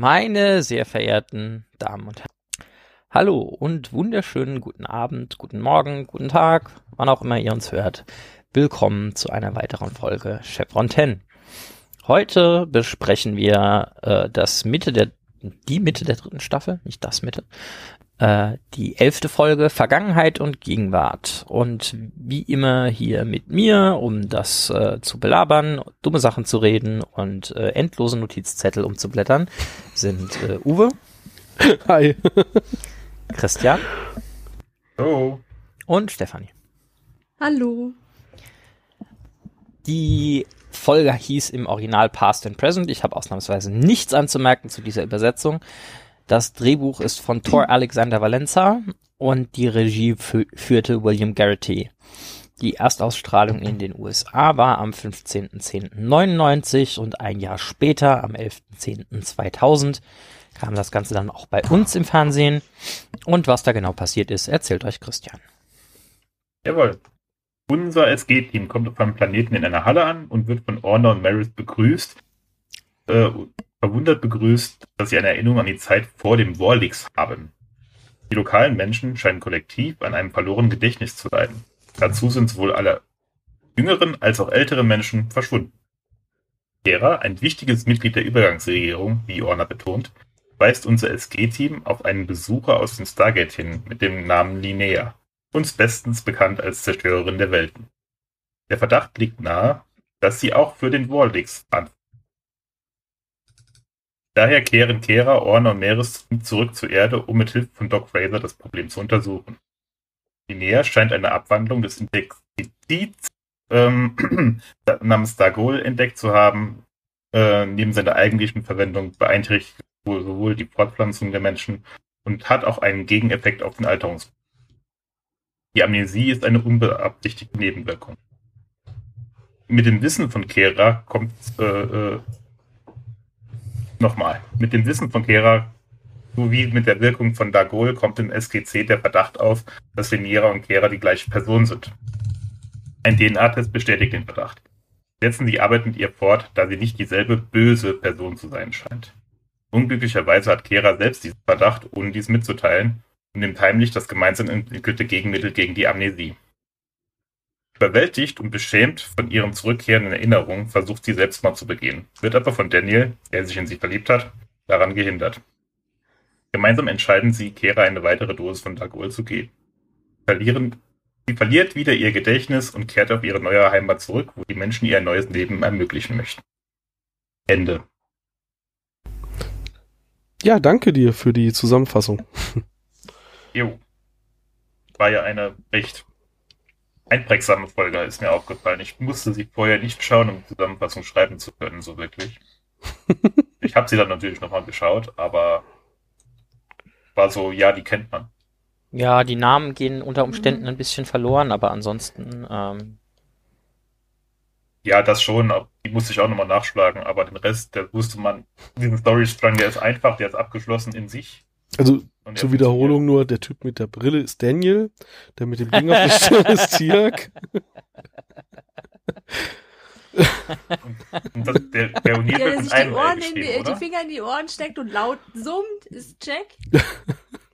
Meine sehr verehrten Damen und Herren. Hallo und wunderschönen guten Abend, guten Morgen, guten Tag, wann auch immer ihr uns hört. Willkommen zu einer weiteren Folge Chevron 10. Heute besprechen wir äh, das Mitte der die Mitte der dritten Staffel, nicht das Mitte, äh, die elfte Folge Vergangenheit und Gegenwart. Und wie immer hier mit mir, um das äh, zu belabern, dumme Sachen zu reden und äh, endlose Notizzettel umzublättern, sind äh, Uwe. Hi. Christian. Hallo. Und Stefanie. Hallo. Die Folge hieß im Original Past and Present. Ich habe ausnahmsweise nichts anzumerken zu dieser Übersetzung. Das Drehbuch ist von Thor Alexander Valenza und die Regie fü führte William Garrity. Die Erstausstrahlung in den USA war am 15.10.99 und ein Jahr später, am 11.10.2000, kam das Ganze dann auch bei uns im Fernsehen. Und was da genau passiert ist, erzählt euch Christian. Jawohl. Unser SG-Team kommt auf einem Planeten in einer Halle an und wird von Orna und Maris begrüßt. Äh, verwundert begrüßt, dass sie eine Erinnerung an die Zeit vor dem Warlix haben. Die lokalen Menschen scheinen kollektiv an einem verlorenen Gedächtnis zu leiden. Dazu sind sowohl alle jüngeren als auch älteren Menschen verschwunden. Kera, ein wichtiges Mitglied der Übergangsregierung, wie Orna betont, weist unser SG-Team auf einen Besucher aus dem Stargate hin mit dem Namen Linnea uns bestens bekannt als Zerstörerin der Welten. Der Verdacht liegt nahe, dass sie auch für den Waldix an. Daher kehren Kera, Orna und Meeres zurück zur Erde, um mit Hilfe von Doc Fraser das Problem zu untersuchen. Linnea scheint eine Abwandlung des Indexids ähm, namens Dagol entdeckt zu haben. Äh, neben seiner eigentlichen Verwendung beeinträchtigt sowohl die Fortpflanzung der Menschen und hat auch einen Gegeneffekt auf den Alterungsprozess. Die Amnesie ist eine unbeabsichtigte Nebenwirkung. Mit dem Wissen von Kera kommt äh, äh, nochmal. Mit dem Wissen von Kera sowie mit der Wirkung von Dagol kommt im SGC der Verdacht auf, dass Venera und Kera die gleiche Person sind. Ein DNA-Test bestätigt den Verdacht. Setzen die Arbeit mit ihr fort, da sie nicht dieselbe böse Person zu sein scheint. Unglücklicherweise hat Kera selbst diesen Verdacht, ohne dies mitzuteilen, und nimmt heimlich das gemeinsam entwickelte Gegenmittel gegen die Amnesie. Überwältigt und beschämt von ihren zurückkehrenden Erinnerungen versucht sie Selbstmord zu begehen, wird aber von Daniel, der sich in sie verliebt hat, daran gehindert. Gemeinsam entscheiden sie, Kera eine weitere Dosis von Dagol zu geben. Verlieren, sie verliert wieder ihr Gedächtnis und kehrt auf ihre neue Heimat zurück, wo die Menschen ihr ein neues Leben ermöglichen möchten. Ende. Ja, danke dir für die Zusammenfassung. Jo. War ja eine recht einprägsame Folge, ist mir aufgefallen. Ich musste sie vorher nicht schauen, um Zusammenfassung schreiben zu können, so wirklich. ich habe sie dann natürlich nochmal geschaut, aber war so, ja, die kennt man. Ja, die Namen gehen unter Umständen ein bisschen verloren, aber ansonsten. Ähm ja, das schon, die musste ich auch nochmal nachschlagen, aber den Rest, der wusste man, diesen Storystrang, der ist einfach, der ist abgeschlossen in sich. Also zur Wiederholung nur, der Typ mit der Brille ist Daniel, der mit dem Ding auf der Stirn ist Tiak. und das, der, der ja, der sich die, Ohren in die, die, Finger in die Ohren steckt und laut summt, ist Jack.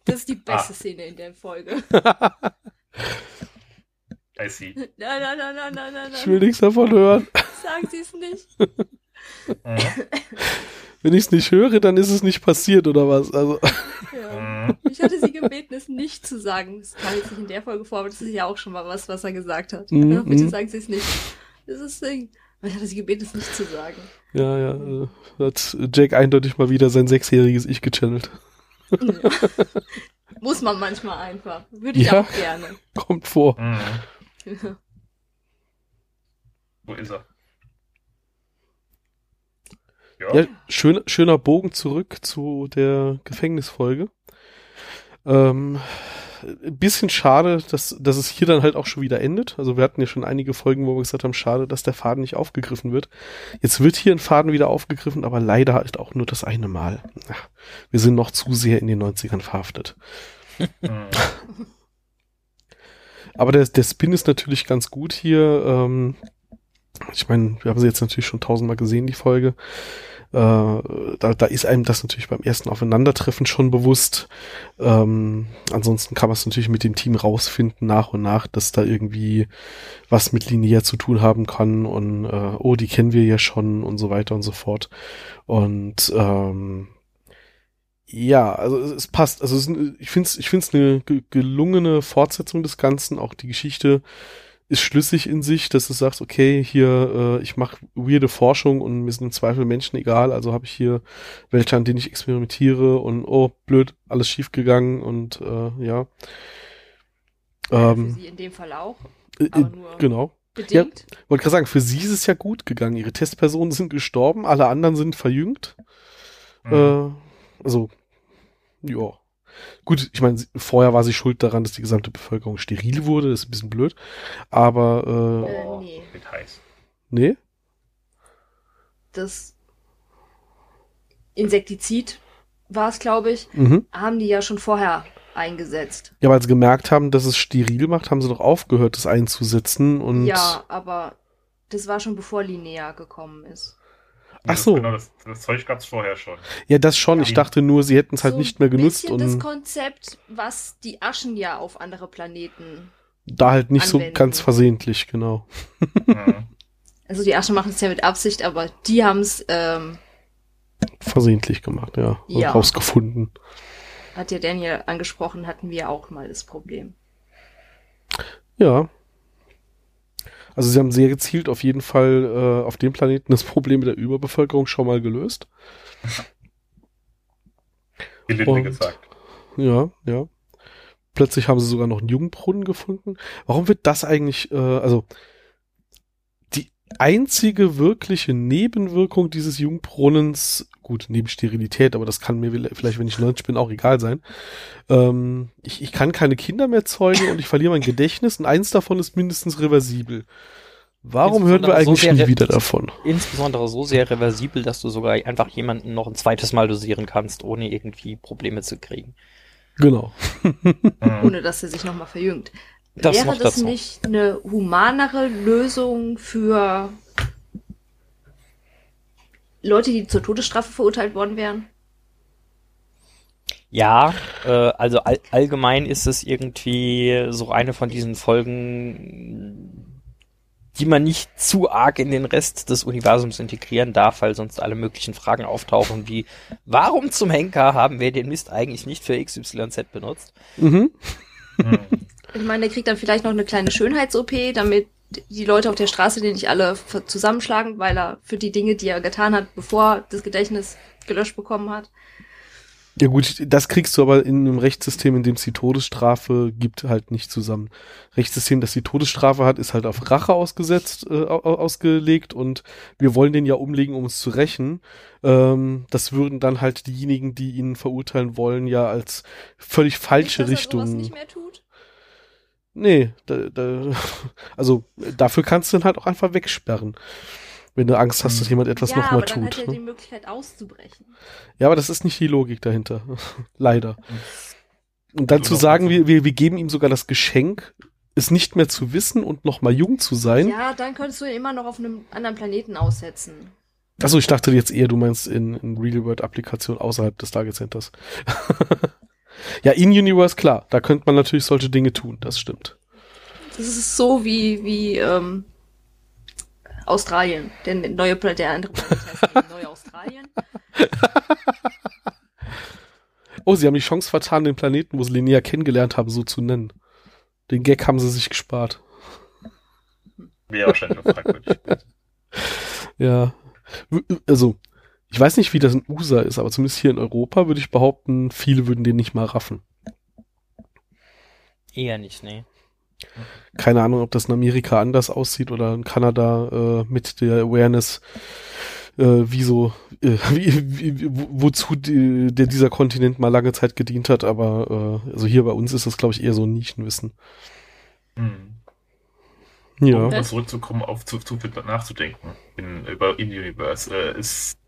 Das ist die beste ah. Szene in der Folge. I see. Nein, nein, nein, nein, nein, nein. Ich will nichts davon hören. Sagen Sie es nicht. Wenn ich es nicht höre, dann ist es nicht passiert oder was. Also. Ja. Ich hatte sie gebeten, es nicht zu sagen. Das kam jetzt nicht in der Folge vor, aber das ist ja auch schon mal was, was er gesagt hat. Mm, ja, bitte mm. sagen Sie es nicht. Das ist das Ding. Ich hatte sie gebeten, es nicht zu sagen. Ja, ja. Äh, hat Jack eindeutig mal wieder sein sechsjähriges Ich gechannelt. Ja. Muss man manchmal einfach. Würde ich ja, auch gerne. Kommt vor. Mhm. Wo ist er? Ja, ja schön, schöner Bogen zurück zu der Gefängnisfolge. Ähm, ein bisschen schade, dass, dass es hier dann halt auch schon wieder endet. Also wir hatten ja schon einige Folgen, wo wir gesagt haben, schade, dass der Faden nicht aufgegriffen wird. Jetzt wird hier ein Faden wieder aufgegriffen, aber leider halt auch nur das eine Mal. Ach, wir sind noch zu sehr in den 90ern verhaftet. aber der, der Spin ist natürlich ganz gut hier. Ähm, ich meine, wir haben sie jetzt natürlich schon tausendmal gesehen, die Folge. Äh, da, da ist einem das natürlich beim ersten Aufeinandertreffen schon bewusst. Ähm, ansonsten kann man es natürlich mit dem Team rausfinden, nach und nach, dass da irgendwie was mit Linear zu tun haben kann und äh, oh, die kennen wir ja schon und so weiter und so fort. Und ähm, ja, also es, es passt. Also es, ich finde es ich find's eine gelungene Fortsetzung des Ganzen. Auch die Geschichte ist schlüssig in sich, dass du sagst, okay, hier, äh, ich mache weirde Forschung und mir sind im Zweifel Menschen egal, also habe ich hier welche, an denen ich experimentiere und oh, blöd, alles schief gegangen und äh, ja. Ähm, für sie in dem Fall auch. Äh, aber nur genau. Bedingt. Ja, wollte gerade sagen, für sie ist es ja gut gegangen. Ihre Testpersonen sind gestorben, alle anderen sind verjüngt. Mhm. Äh, also, ja. Gut, ich meine, vorher war sie schuld daran, dass die gesamte Bevölkerung steril wurde. Das ist ein bisschen blöd. Aber, äh, äh nee. Mit heiß. Nee? Das Insektizid war es, glaube ich, mhm. haben die ja schon vorher eingesetzt. Ja, weil sie gemerkt haben, dass es steril macht, haben sie doch aufgehört, das einzusetzen und. Ja, aber das war schon bevor Linnea gekommen ist. Ach so. Genau, das, das Zeug gab es vorher schon. Ja, das schon. Ja. Ich dachte nur, sie hätten es halt so nicht mehr genutzt. und das Konzept, was die Aschen ja auf andere Planeten. Da halt nicht anwenden. so ganz versehentlich, genau. Also die Aschen machen es ja mit Absicht, aber die haben es ähm, versehentlich gemacht, ja. ja. Rausgefunden. Hat ja Daniel angesprochen, hatten wir auch mal das Problem. Ja, also sie haben sehr gezielt auf jeden Fall äh, auf dem Planeten das Problem mit der Überbevölkerung schon mal gelöst. Und, gesagt. Ja, ja. Plötzlich haben sie sogar noch einen Jungbrunnen gefunden. Warum wird das eigentlich, äh, also die einzige wirkliche Nebenwirkung dieses Jungbrunnens, gut, neben Sterilität, aber das kann mir vielleicht, wenn ich 90 bin, auch egal sein. Ähm, ich, ich kann keine Kinder mehr zeugen und ich verliere mein Gedächtnis und eins davon ist mindestens reversibel. Warum hören wir eigentlich so nie wieder davon? Insbesondere so sehr reversibel, dass du sogar einfach jemanden noch ein zweites Mal dosieren kannst, ohne irgendwie Probleme zu kriegen. Genau. ohne dass er sich nochmal verjüngt. Das Wäre das nicht eine humanere Lösung für Leute, die zur Todesstrafe verurteilt worden wären? Ja, äh, also all, allgemein ist es irgendwie so eine von diesen Folgen, die man nicht zu arg in den Rest des Universums integrieren darf, weil sonst alle möglichen Fragen auftauchen wie, warum zum Henker haben wir den Mist eigentlich nicht für XYZ benutzt? Mhm. Ich meine, der kriegt dann vielleicht noch eine kleine Schönheits-OP, damit die Leute auf der Straße den nicht alle zusammenschlagen, weil er für die Dinge, die er getan hat, bevor das Gedächtnis gelöscht bekommen hat. Ja gut, das kriegst du aber in einem Rechtssystem, in dem es die Todesstrafe gibt, halt nicht zusammen. Rechtssystem, das die Todesstrafe hat, ist halt auf Rache ausgesetzt, äh, ausgelegt und wir wollen den ja umlegen, um es zu rächen. Ähm, das würden dann halt diejenigen, die ihn verurteilen wollen, ja als völlig falsche nicht, dass Richtung. Er nicht mehr tut? Nee, da, da, also dafür kannst du ihn halt auch einfach wegsperren. Wenn du Angst hast, dass hm. jemand etwas ja, nochmal tut. Ja, aber dann hat er ne? die Möglichkeit auszubrechen. Ja, aber das ist nicht die Logik dahinter. Leider. Und dann zu sagen, wir, wir, wir geben ihm sogar das Geschenk, es nicht mehr zu wissen und nochmal jung zu sein. Ja, dann könntest du ihn immer noch auf einem anderen Planeten aussetzen. Achso, ich dachte jetzt eher, du meinst in, in Real-World-Applikationen außerhalb des Target Centers. Ja, in-Universe, klar. Da könnte man natürlich solche Dinge tun, das stimmt. Das ist so wie, wie ähm, Australien. Der neue der andere Planet heißt Neue Australien. oh, sie haben die Chance vertan, den Planeten, wo sie Linnea kennengelernt haben, so zu nennen. Den Gag haben sie sich gespart. Wäre wahrscheinlich fragwürdig. ja. Also, ich weiß nicht, wie das in USA ist, aber zumindest hier in Europa würde ich behaupten, viele würden den nicht mal raffen. Eher nicht, nee. Keine Ahnung, ob das in Amerika anders aussieht oder in Kanada äh, mit der Awareness, äh, wie so, äh, wie, wie, wozu die, der dieser Kontinent mal lange Zeit gedient hat, aber äh, also hier bei uns ist das, glaube ich, eher so ein Nischenwissen. Hm. Ja. Um zurückzukommen, auf zu, zu viel nachzudenken in, über In-Universe, äh, ist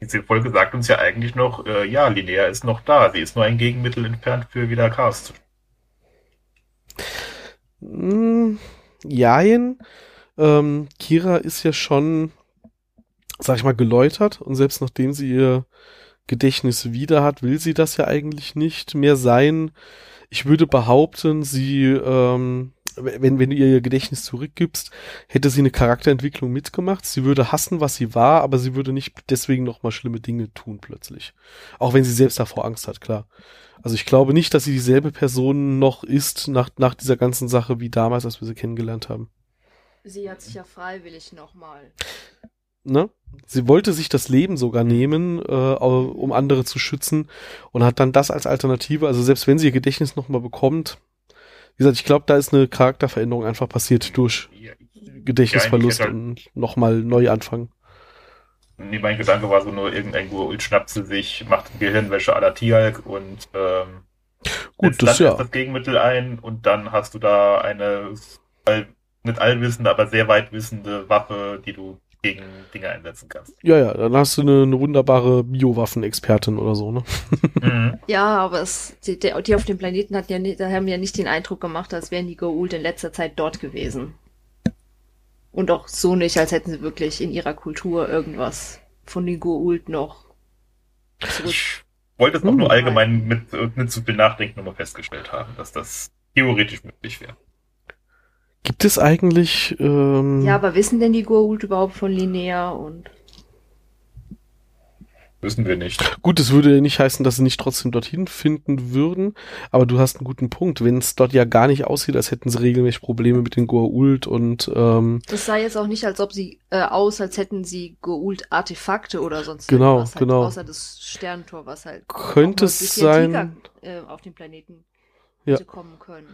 diese Folge sagt uns ja eigentlich noch, äh, ja, Linnea ist noch da. Sie ist nur ein Gegenmittel entfernt für wieder Cast. Mm, jein. Ähm, Kira ist ja schon sag ich mal, geläutert und selbst nachdem sie ihr Gedächtnis wieder hat, will sie das ja eigentlich nicht mehr sein. Ich würde behaupten, sie, ähm, wenn, wenn du ihr ihr Gedächtnis zurückgibst, hätte sie eine Charakterentwicklung mitgemacht. Sie würde hassen, was sie war, aber sie würde nicht deswegen nochmal schlimme Dinge tun plötzlich. Auch wenn sie selbst davor Angst hat, klar. Also ich glaube nicht, dass sie dieselbe Person noch ist nach, nach dieser ganzen Sache wie damals, als wir sie kennengelernt haben. Sie hat sich ja freiwillig nochmal. Ne? Sie wollte sich das Leben sogar nehmen, äh, um andere zu schützen und hat dann das als Alternative. Also selbst wenn sie ihr Gedächtnis nochmal bekommt, wie gesagt, ich glaube, da ist eine Charakterveränderung einfach passiert durch Gedächtnisverlust Ja, und nochmal neu anfangen. Nee, mein Gedanke war so nur, irgendein Goa'uld schnappt sie sich, macht Gehirnwäsche à la Tialk und ähm, Gut, das dann ja. das Gegenmittel ein und dann hast du da eine nicht allwissende, aber sehr weit wissende Waffe, die du gegen Dinge einsetzen kannst. Ja, ja, dann hast du eine, eine wunderbare Biowaffenexpertin oder so, ne? Mhm. Ja, aber es, die, die die auf dem Planeten hatten ja nicht, da haben ja nicht den Eindruck gemacht, als wären die Goa'uld in letzter Zeit dort gewesen. Und auch so nicht, als hätten sie wirklich in ihrer Kultur irgendwas von den Goa'uld noch zurück. Ich wollte es auch Hm. nur allgemein mit nicht zu viel Nachdenken nochmal festgestellt haben, dass das theoretisch möglich wäre. Gibt es eigentlich, ähm, Ja, aber wissen denn die Goa'uld überhaupt von Linnea und Wissen wir nicht. gut, es würde ja nicht heißen, dass sie nicht trotzdem dorthin finden würden, aber du hast einen guten Punkt. Wenn es dort ja gar nicht aussieht, als hätten sie regelmäßig Probleme mit den Goa'uld und, ähm, das sah jetzt auch nicht, als ob sie äh, aus, als hätten sie Goa'uld Artefakte oder sonst Genau, irgendwas halt, genau. außer das Sterntor, was halt Könnte es sein- Antiker, äh, auf den Planeten Ja. kommen können.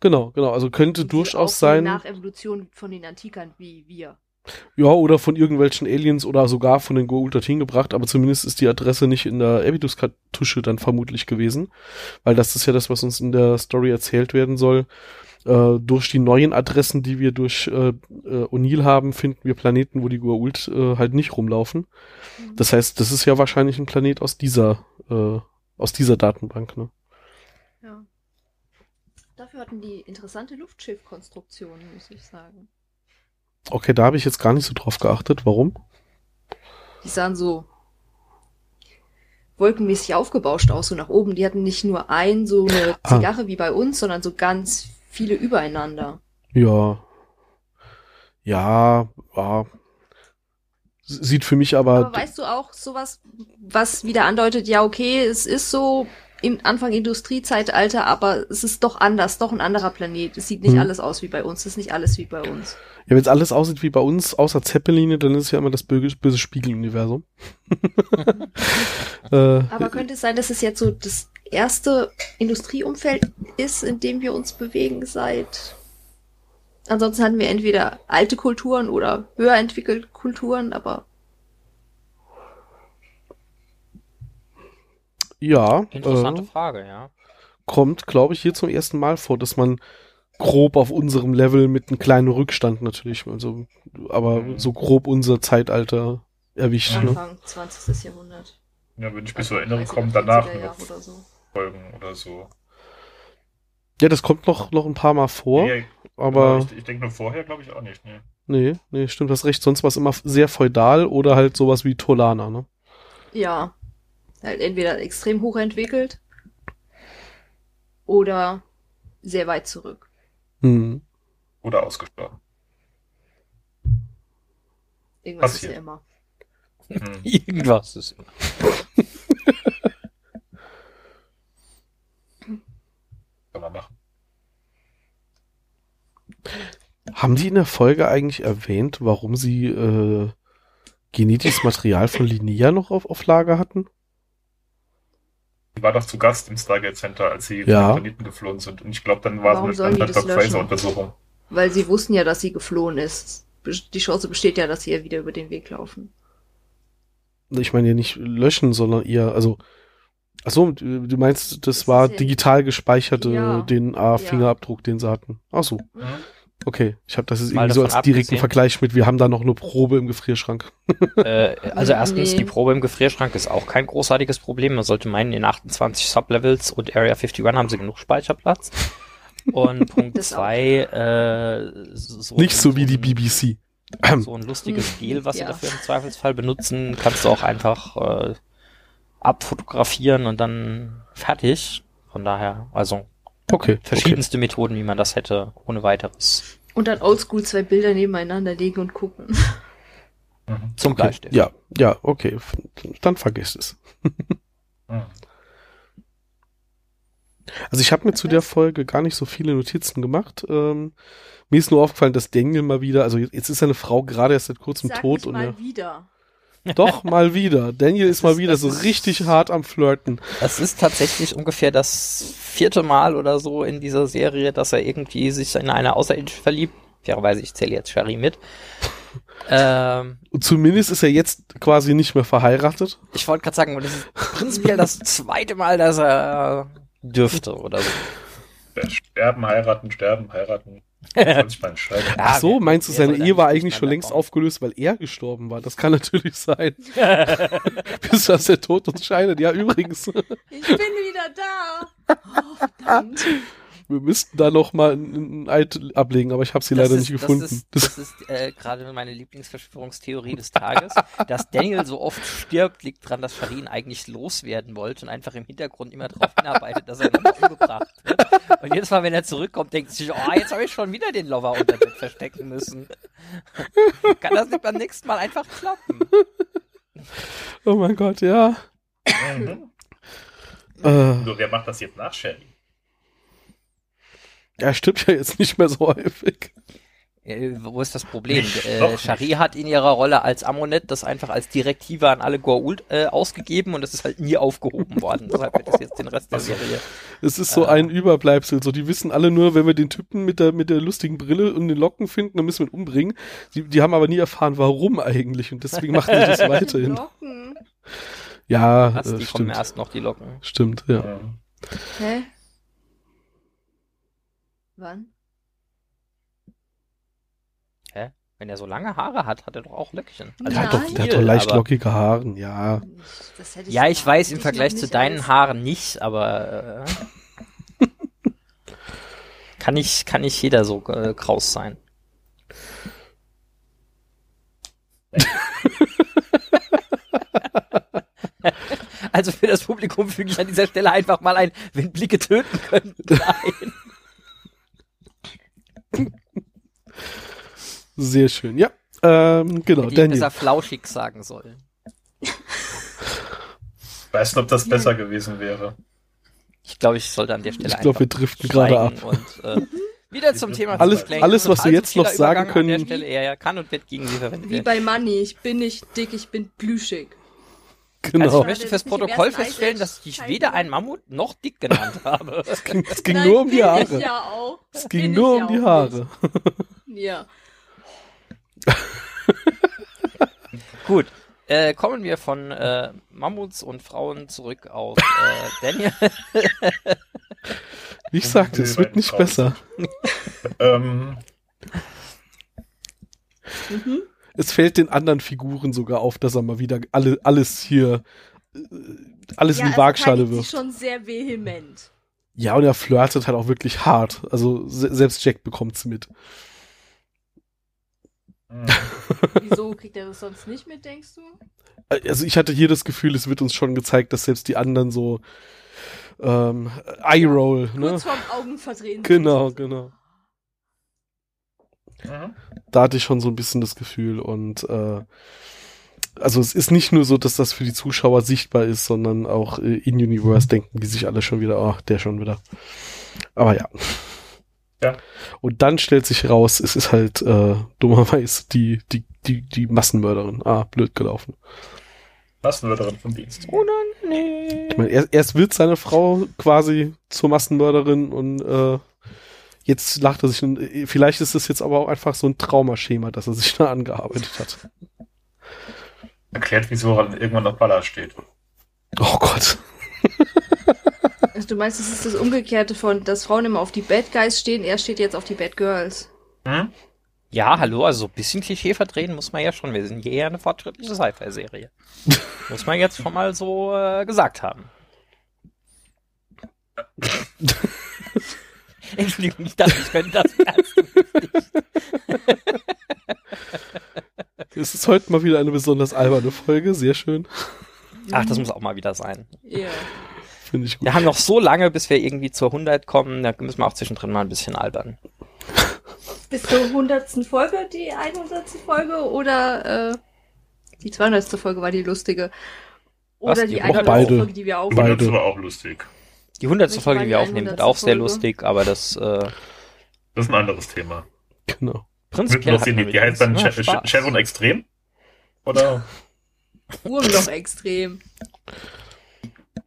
Genau, genau, also könnte Und sie durchaus sein. Nachevolution von den Antikern wie wir. Ja, oder von irgendwelchen Aliens oder sogar von den Goa'uld dorthin gebracht, aber zumindest ist die Adresse nicht in der Evidus-Kartusche dann vermutlich gewesen, weil das ist ja das, was uns in der Story erzählt werden soll. Äh, durch die neuen Adressen, die wir durch äh, äh, O'Neill haben, finden wir Planeten, wo die Goa'uld äh, halt nicht rumlaufen. Das heißt, das ist ja wahrscheinlich ein Planet aus dieser, äh, aus dieser Datenbank, ne? Hatten die interessante Luftschiffkonstruktionen, muss ich sagen. Okay, da habe ich jetzt gar nicht so drauf geachtet. Warum? Die sahen so wolkenmäßig aufgebauscht aus, so nach oben. Die hatten nicht nur ein, so eine Ah. Zigarre wie bei uns, sondern so ganz viele übereinander. Ja. Ja, ja. Sieht für mich aber, Aber weißt du auch sowas, was wieder andeutet, ja, okay, es ist so im Anfang Industriezeitalter, aber es ist doch anders, doch ein anderer Planet. Es sieht nicht Hm. alles aus wie bei uns, es ist nicht alles wie bei uns. ja, wenn es alles aussieht wie bei uns, außer Zeppeline, dann ist es ja immer das böse, böse Spiegeluniversum. äh, Aber könnte es sein, dass es jetzt so das erste Industrieumfeld ist, in dem wir uns bewegen seit. Ansonsten hatten wir entweder alte Kulturen oder höher entwickelte Kulturen, aber ja, Interessante äh, Frage, ja. kommt, glaube ich, hier zum ersten Mal vor, dass man grob auf unserem Level mit einem kleinen Rückstand natürlich, also, aber Mhm. so grob unser Zeitalter erwischt. Ne? Anfang 20. Jahrhundert. Ja, wenn ich mich so Also erinnere, 30er, kommen danach 40er noch Jahre oder so. Folgen oder so. Ja, das kommt noch, noch ein paar Mal vor, Nee, aber ich, ich denke nur vorher, glaube ich auch nicht. Nee. nee, nee, stimmt, das recht. Sonst war es immer sehr feudal oder halt sowas wie Tolana, ne? Ja. Halt entweder extrem hochentwickelt oder sehr weit zurück. Hm. Oder ausgestorben. Irgendwas Passiert. ist ja immer. Hm. Irgendwas ist. Kann man machen. Haben Sie in der Folge eigentlich erwähnt, warum Sie äh, genetisches Material von Linnea noch auf, auf Lager hatten? Die war doch zu Gast im Stargate Center, als sie Ja. vom Planeten geflohen sind. Und ich glaube, dann war Warum es sollen eine die das löschen? Standard-Pfizer-Untersuchung. Weil sie wussten ja, dass sie geflohen ist. Die Chance besteht ja, dass sie ihr wieder über den Weg laufen. Ich meine ja nicht löschen, sondern eher, also, ach so, du meinst, das Das war digital gespeicherte Ja. DNA-Fingerabdruck, den sie hatten. Ach so, Mhm. Okay. Ich habe das jetzt Mal irgendwie so als direkten abgesehen- Vergleich mit, wir haben da noch eine Probe im Gefrierschrank. Äh, also erstens, Nee. die Probe im Gefrierschrank ist auch kein großartiges Problem. Man sollte meinen, in 28 Sublevels und Area 51 haben sie genug Speicherplatz. Und Punkt Das auch. zwei, äh, so nicht so wie die BBC. so ein lustiges Gel, was Ja. sie dafür im Zweifelsfall benutzen, kannst du auch einfach äh, abfotografieren und dann fertig. Von daher, also Okay. okay. verschiedenste Methoden, wie man das hätte, ohne weiteres. Und dann oldschool zwei Bilder nebeneinander legen und gucken. Mhm. Zum Okay. Bleistift. Ja, ja, okay. Dann vergiss es. Mhm. Also ich habe mir zu der Folge gar nicht so viele Notizen gemacht. Ähm, mir ist nur aufgefallen, dass Daniel mal wieder, also jetzt ist seine Frau gerade erst seit kurzem Sag tot und mal er, wieder. Doch mal wieder. Daniel ist mal wieder so ist- richtig hart am Flirten. Das ist tatsächlich ungefähr das vierte Mal oder so in dieser Serie, dass er irgendwie sich in eine Außerirdische verliebt. Fairerweise, ich zähle jetzt Sherry mit. ähm, Und zumindest ist er jetzt quasi nicht mehr verheiratet. ich wollte gerade sagen, das ist prinzipiell das zweite Mal, dass er dürfte oder so. Sterben, heiraten, sterben, heiraten. Ach so, meinst du, seine Ehe war eigentlich schon längst aufgelöst, weil er gestorben war? Das kann natürlich sein. Bis dass der Tod uns scheidet. Ja, übrigens, Ich bin wieder da. Oh, verdammt. Wir müssten da noch mal ein, Eid ablegen, aber ich habe sie Das leider ist, nicht gefunden. Das ist, das ist äh, gerade meine Lieblingsverschwörungstheorie des Tages. dass Daniel so oft stirbt, liegt dran, dass Sharin eigentlich loswerden wollte und einfach im Hintergrund immer darauf hinarbeitet, dass er nochmal umgebracht wird. Und jedes Mal, wenn er zurückkommt, denkt sich, oh, jetzt habe ich schon wieder den Lover unter Bett verstecken müssen. Kann das nicht beim nächsten Mal einfach klappen? oh mein Gott, ja. Mhm. Äh, Nur wer macht das jetzt nach Sherry? Er stirbt ja jetzt nicht mehr so häufig. Wo ist das Problem? Äh. Shari hat in ihrer Rolle als Amonet das einfach als Direktive an alle Goa'uld äh, ausgegeben und es ist halt nie aufgehoben worden. Deshalb wird es jetzt den Rest der Ach so. Serie. Es ist so Äh. ein Überbleibsel. So, die wissen alle nur, wenn wir den Typen mit der, mit der lustigen Brille und den Locken finden, dann müssen wir ihn umbringen. Die, die haben aber nie erfahren, warum eigentlich. Und deswegen machen die das weiterhin. Locken. Ja, Was, äh, die kommen stimmt. erst noch, die Locken. Stimmt, ja. Hä? Wann? Wenn er so lange Haare hat, hat er doch auch Löckchen. Der Nein. hat doch, der hat doch leicht aber- lockige Haaren, ja. Das hätte Ja, ich weiß im ich Vergleich zu deinen als- Haaren nicht, aber äh, kann nicht kann nicht jeder so äh, kraus sein. Also für das Publikum füge ich an dieser Stelle einfach mal ein, wenn Blicke töten könnten. Nein. Sehr schön. Ja, ähm, genau, ich Daniel. besser flauschig sagen sollen. Weißt du, ob das besser gewesen wäre? Ich glaube, ich sollte an der Stelle Ich glaube, wir driften gerade ab. und äh, wieder zum Thema Alles- alles, was wir Total jetzt noch sagen Übergang An der können- Stelle, ja, ja, kann und wird gegen sie verwendet Wie bei Money. Ich bin nicht dick, ich bin plüschig. Also Genau. ich möchte fürs Nicht Protokoll feststellen, dass ich weder einen Mammut noch dick genannt habe. Es ging, es ging Nein, nur um die bin Haare. Ich ja auch. Es Bin ging ich nur um die Haare. nicht. Ja. Gut. Äh, kommen wir von äh, Mammuts und Frauen zurück auf äh, Daniel. Wie ich sagte, es wird nicht Frauen besser. Ähm, Mhm. Es fällt den anderen Figuren sogar auf, dass er mal wieder alle, alles hier, äh, alles ja, in die er Waagschale sich wirft. schon sehr vehement. Ja, und er flirtet halt auch wirklich hart. Also se selbst Jack bekommt's mit. Mh. Wieso kriegt er das sonst nicht mit, denkst du? Also ich hatte hier das Gefühl, es wird uns schon gezeigt, dass selbst die anderen so ähm, Eye-Roll, ne? Kurz vorm Augenverdrehen. Genau, genau. Mhm. Da hatte ich schon so ein bisschen das Gefühl und äh, also es ist nicht nur so, dass das für die Zuschauer sichtbar ist, sondern auch äh, in Universe denken die sich alle schon wieder, ach, der schon wieder. Aber ja. Ja. Und dann stellt sich raus, es ist halt äh, dummerweise die, die, die, die Massenmörderin. Ah, blöd gelaufen. Massenmörderin vom Dienst. Oh nein, nee. Ich meine, erst, erst wird seine Frau quasi zur Massenmörderin und äh, jetzt lacht er sich. Und, äh, vielleicht ist es jetzt aber auch einfach so ein Traumaschema, dass er sich da angearbeitet hat. Erklärt, wieso er irgendwann auf Baller steht. Oh Gott. Also du meinst, es ist das Umgekehrte von, dass Frauen immer auf die Bad Guys stehen, er steht jetzt auf die Bad Girls. Hm? Ja, hallo, also so ein bisschen Klischee verdrehen muss man ja schon. Wir sind hier eher eine fortschrittliche Sci-Fi-Serie. muss man jetzt schon mal so äh, gesagt haben. Entschuldigung, ich dachte, ich könnte das. Es ist heute mal wieder eine besonders alberne Folge, sehr schön. Ach, das muss auch mal wieder sein. Ja. Finde ich gut. Wir haben noch so lange, bis wir irgendwie zur 100 kommen, da müssen wir auch zwischendrin mal ein bisschen albern. Bis zur 100. Folge, die 100. Folge oder äh, die 200. Folge war die lustige. Oder Was, die die 100. 100. Beide. Folge, die wir Beide. aufnehmen. Das war auch lustig. Die 100. Welche Folge, die wir aufnehmen, wird auch sehr 100. lustig, aber das äh, Das ist ein anderes Thema. Genau. Prinzipiell die, die heißt dann Spaß. Chevron Extrem? Oder? Wurmloch extrem.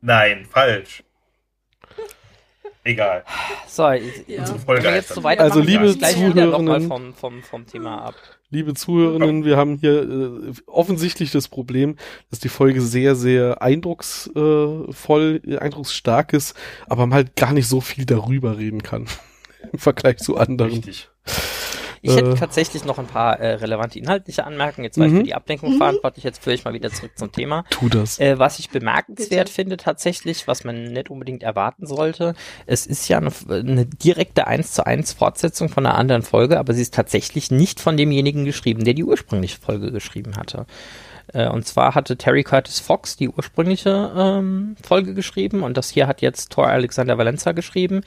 Nein, falsch. Egal. So, Ja. Folge jetzt so weitermachen, Also, liebe Zuhörerinnen- vom, vom, vom Thema ab. Liebe Zuhörerinnen, wir haben hier äh, offensichtlich das Problem, dass die Folge sehr, sehr eindrucksvoll, äh, eindrucksstark ist, aber man halt gar nicht so viel darüber reden kann. Im Vergleich zu anderen. Richtig. Ich hätte Äh. tatsächlich noch ein paar äh, relevante inhaltliche Anmerkungen. Jetzt war ich Mhm. für die Ablenkung Mhm. verantwortlich, jetzt führe ich mal wieder zurück zum Thema. Tu das. Äh, was ich bemerkenswert Bitte. finde tatsächlich, was man nicht unbedingt erwarten sollte, es ist ja eine, eine direkte 1 zu 1 Fortsetzung von einer anderen Folge, aber sie ist tatsächlich nicht von demjenigen geschrieben, der die ursprüngliche Folge geschrieben hatte. Äh, Und zwar hatte Terry Curtis Fox die ursprüngliche ähm, Folge geschrieben und das hier hat jetzt Thor Alexander Valenza geschrieben,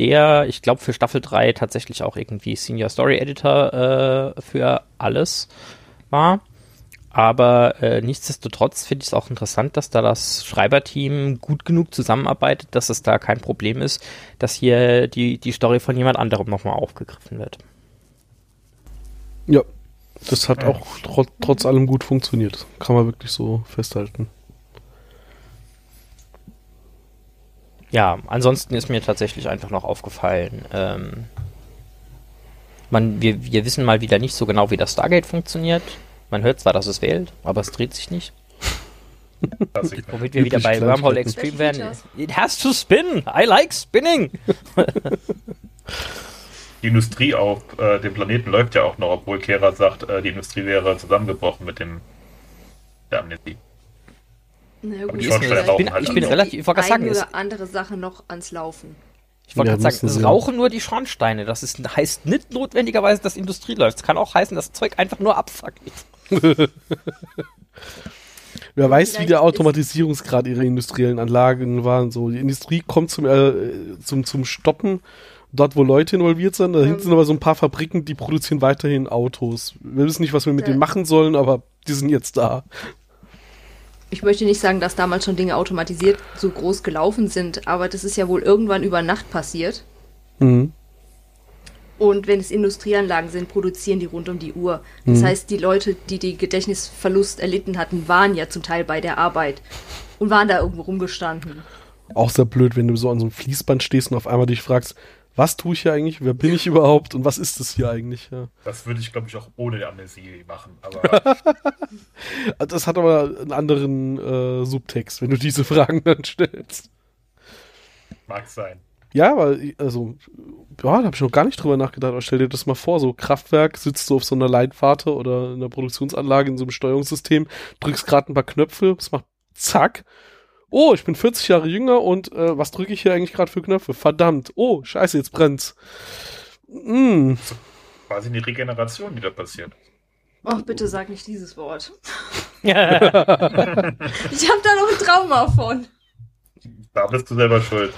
der, ich glaube, für Staffel 3 tatsächlich auch irgendwie Senior Story Editor äh, für alles war. Aber äh, nichtsdestotrotz finde ich es auch interessant, dass da das Schreiberteam gut genug zusammenarbeitet, dass es da kein Problem ist, dass hier die, die Story von jemand anderem nochmal aufgegriffen wird. Ja. Das hat auch tro trotz allem gut funktioniert. Kann man wirklich so festhalten. Ja, ansonsten ist mir tatsächlich einfach noch aufgefallen, ähm, man, wir, wir wissen mal wieder nicht so genau, wie das Stargate funktioniert. Man hört zwar, dass es wählt, aber es dreht sich nicht. Womit wir wieder bei Wormhole. Extreme werden. It has to spin. I like spinning. Die Industrie auf äh, dem Planeten läuft ja auch noch, obwohl Kera sagt, äh, die Industrie wäre zusammengebrochen mit dem der Amnesie. Na gut, Ist ich bin, halt ich bin relativ, ich wollte gerade sagen, oder andere Sache noch ans Laufen. ich wollte Ja, gerade sagen, es sie. rauchen nur die Schornsteine. Das ist, heißt nicht notwendigerweise, dass Industrie läuft. Es kann auch heißen, dass das Zeug einfach nur abfuckt. Wer weiß, wie Vielleicht der ist- Automatisierungsgrad ihrer industriellen Anlagen war. So, die Industrie kommt zum, äh, zum, zum Stoppen, dort wo Leute involviert sind. Da hinten Ähm. sind aber so ein paar Fabriken, die produzieren weiterhin Autos. Wir wissen nicht, was wir mit Ja. denen machen sollen, aber die sind jetzt da. Ich möchte nicht sagen, dass damals schon Dinge automatisiert so groß gelaufen sind, aber das ist ja wohl irgendwann über Nacht passiert. Mhm. Und wenn es Industrieanlagen sind, produzieren die rund um die Uhr. Das Mhm. heißt, die Leute, die die Gedächtnisverlust erlitten hatten, waren ja zum Teil bei der Arbeit und waren da irgendwo rumgestanden. Auch sehr blöd, wenn du so an so einem Fließband stehst und auf einmal dich fragst, was tue ich hier eigentlich? Wer bin ich überhaupt? Und was ist das hier eigentlich? Ja. Das würde ich, glaube ich, auch ohne die Amnesie machen. Aber Das hat aber einen anderen äh, Subtext, wenn du diese Fragen dann stellst. mag sein. Ja, weil, also, ja, da habe ich noch gar nicht drüber nachgedacht. Aber stell dir das mal vor, so Kraftwerk, sitzt du auf so einer Leitwarte oder in einer Produktionsanlage in so einem Steuerungssystem, drückst gerade ein paar Knöpfe, es macht zack. Oh, ich bin 40 Jahre jünger und äh, was drücke ich hier eigentlich gerade für Knöpfe? Verdammt. Oh, scheiße, jetzt brennt's. Mm. Quasi eine Regeneration, die da passiert. Oh, bitte sag nicht dieses Wort. Tja, Ich habe da noch ein Trauma von. Da bist du selber schuld.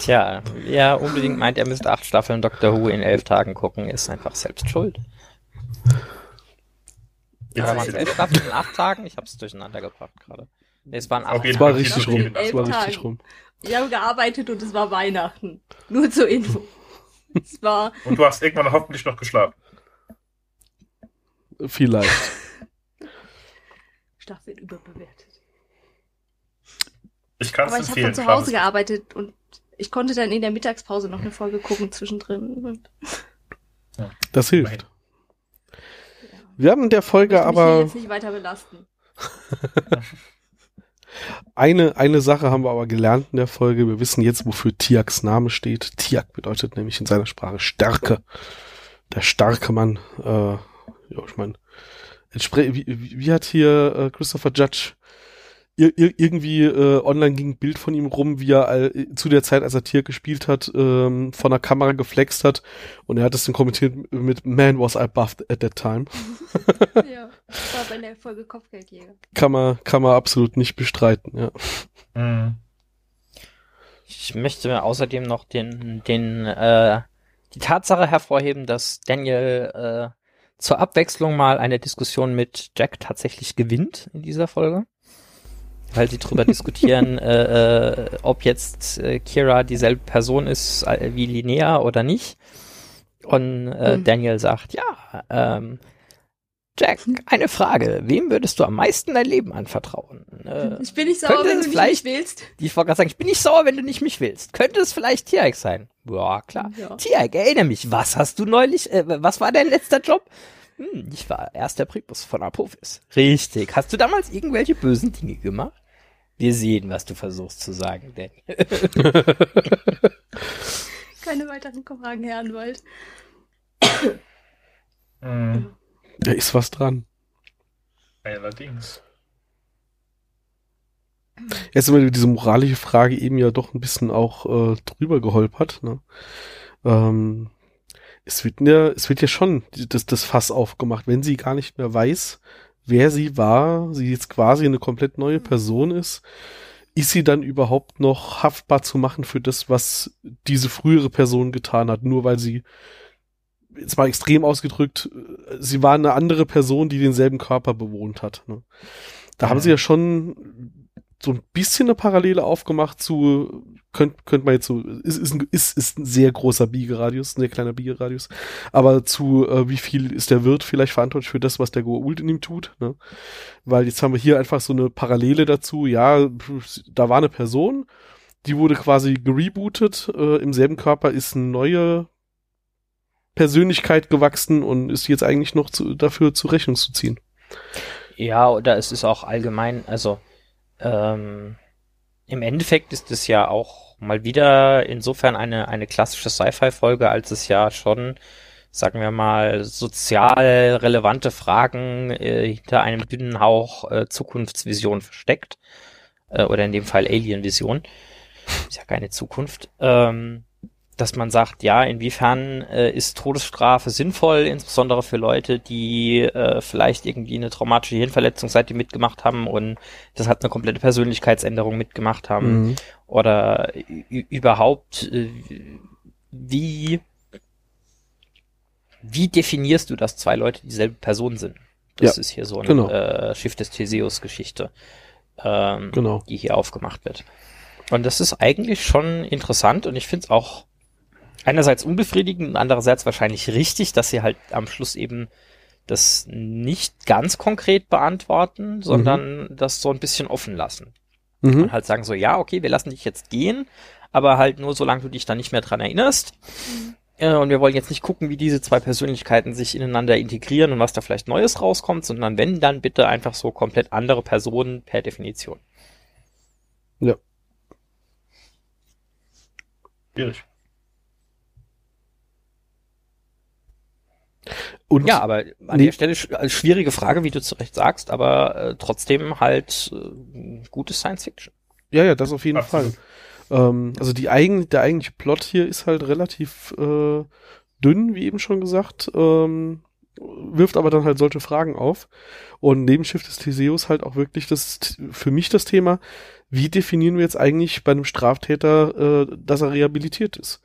wer unbedingt meint, er müsste acht Staffeln Doctor Who in elf Tagen gucken, ist einfach selbst schuld. Jetzt es elf Staffeln in acht Tagen? Ich habe es durcheinander gebracht gerade. Nee, es waren Auf acht. jeden Es war Fall richtig rum. Es war richtig rum. Ich habe gearbeitet und es war Weihnachten. Nur zur Info. Es war. Und du hast irgendwann hoffentlich noch geschlafen. Vielleicht. Staffel überbewertet. Ich kann es Aber ich habe empfehlen. von zu Hause Schlaf gearbeitet und ich konnte dann in der Mittagspause noch eine Folge gucken zwischendrin. Das hilft. Wir haben in der ich Folge möchte mich hier aber jetzt nicht weiter belasten. eine, eine Sache haben wir aber gelernt in der Folge. Wir wissen jetzt, wofür Tiaks Name steht. Tiak bedeutet nämlich in seiner Sprache Stärke. Der starke Mann. Äh, ja, ich meine, wie, wie, hat hier äh, Christopher Judge ir ir irgendwie äh, online ging ein Bild von ihm rum, wie er äh, zu der Zeit, als er Tier gespielt hat, ähm, von der Kamera geflext hat und er hat es dann kommentiert mit Man was I buffed at that time. ja, das war bei der Folge Kopfgeldjäger. Kann man, kann man absolut nicht bestreiten, ja. Mhm. Ich möchte außerdem noch den, den, äh, die Tatsache hervorheben, dass Daniel äh, zur Abwechslung mal eine Diskussion mit Jack tatsächlich gewinnt in dieser Folge. Weil sie darüber diskutieren, äh, äh, ob jetzt äh, Kira dieselbe Person ist äh, wie Linnea oder nicht. Und äh, Mhm. Daniel sagt, ja, ähm, Jack, eine Frage. Wem würdest du am meisten dein Leben anvertrauen? Äh, Ich bin nicht sauer, wenn du mich vielleicht- nicht willst. die ich wollte gerade sagen, ich bin nicht sauer, wenn du nicht mich willst. Könnte es vielleicht Tiag sein? Ja, klar. Ja. Tiag, erinnere mich, was hast du neulich, äh, was war dein letzter Job? Hm, ich war erster Primus von Apophis. Richtig. Hast du damals irgendwelche bösen Dinge gemacht? Wir sehen, was du versuchst zu sagen, Daniel. Keine weiteren Fragen, Herr Anwalt. Mhm. Da ist was dran. Allerdings. Jetzt sind wir über diese moralische Frage eben ja doch ein bisschen auch äh, drüber geholpert. Ne? Ähm, es wird ja, es wird ja schon das, das Fass aufgemacht, wenn sie gar nicht mehr weiß, wer sie war, sie jetzt quasi eine komplett neue Person ist, ist sie dann überhaupt noch haftbar zu machen für das, was diese frühere Person getan hat, nur weil sie jetzt mal extrem ausgedrückt, äh, sie war eine andere Person, die denselben Körper bewohnt hat. Ne? Da haben Ja. sie ja schon so ein bisschen eine Parallele aufgemacht zu, könnte könnt man jetzt so, ist, ist, ein, ist, ist ein sehr großer Biegeradius, ein sehr kleiner Biegeradius, aber zu, äh, wie viel ist der Wirt vielleicht verantwortlich für das, was der Goa'uld in ihm tut, ne? Weil jetzt haben wir hier einfach so eine Parallele dazu, ja, da war eine Person, die wurde quasi gerebootet, äh, im selben Körper ist eine neue Persönlichkeit gewachsen und ist jetzt eigentlich noch zu, dafür zur Rechnung zu ziehen. Ja, oder es ist auch allgemein, also ähm, im Endeffekt ist es ja auch mal wieder insofern eine, eine klassische Sci-Fi-Folge, als es ja schon, sagen wir mal, sozial relevante Fragen äh, hinter einem dünnen Hauch äh, Zukunftsvision versteckt. Äh, oder in dem Fall Alien-Vision. Ist ja keine Zukunft. Ähm, dass man sagt, ja, inwiefern äh, ist Todesstrafe sinnvoll, insbesondere für Leute, die äh, vielleicht irgendwie eine traumatische Hirnverletzung seit die mitgemacht haben und das hat eine komplette Persönlichkeitsänderung mitgemacht haben Mhm. oder überhaupt äh, wie wie definierst du, dass zwei Leute dieselbe Person sind? Das Ja, ist hier so eine genau. äh, Schiff des Theseus Geschichte, ähm, Genau. die hier aufgemacht wird. Und das ist eigentlich schon interessant und ich finde es auch einerseits unbefriedigend und andererseits wahrscheinlich richtig, dass sie halt am Schluss eben das nicht ganz konkret beantworten, sondern das so ein bisschen offen lassen. Mhm. Und halt sagen so, ja, okay, wir lassen dich jetzt gehen, aber halt nur solange du dich dann nicht mehr dran erinnerst. Äh, Und wir wollen jetzt nicht gucken, wie diese zwei Persönlichkeiten sich ineinander integrieren und was da vielleicht Neues rauskommt, sondern wenn, dann bitte einfach so komplett andere Personen per Definition. Schwierig. Und Ja, aber an Nee. der Stelle sch äh, schwierige Frage, wie du zu Recht sagst, aber äh, trotzdem halt äh, gutes Science Fiction. Ja, ja, das auf jeden Absolut. Fall. Ähm, also die eigen, der eigentliche Plot hier ist halt relativ äh, dünn, wie eben schon gesagt, ähm, wirft aber dann halt solche Fragen auf. Und neben Schiff des Theseus halt auch wirklich das für mich das Thema, wie definieren wir jetzt eigentlich bei einem Straftäter, äh, dass er rehabilitiert ist?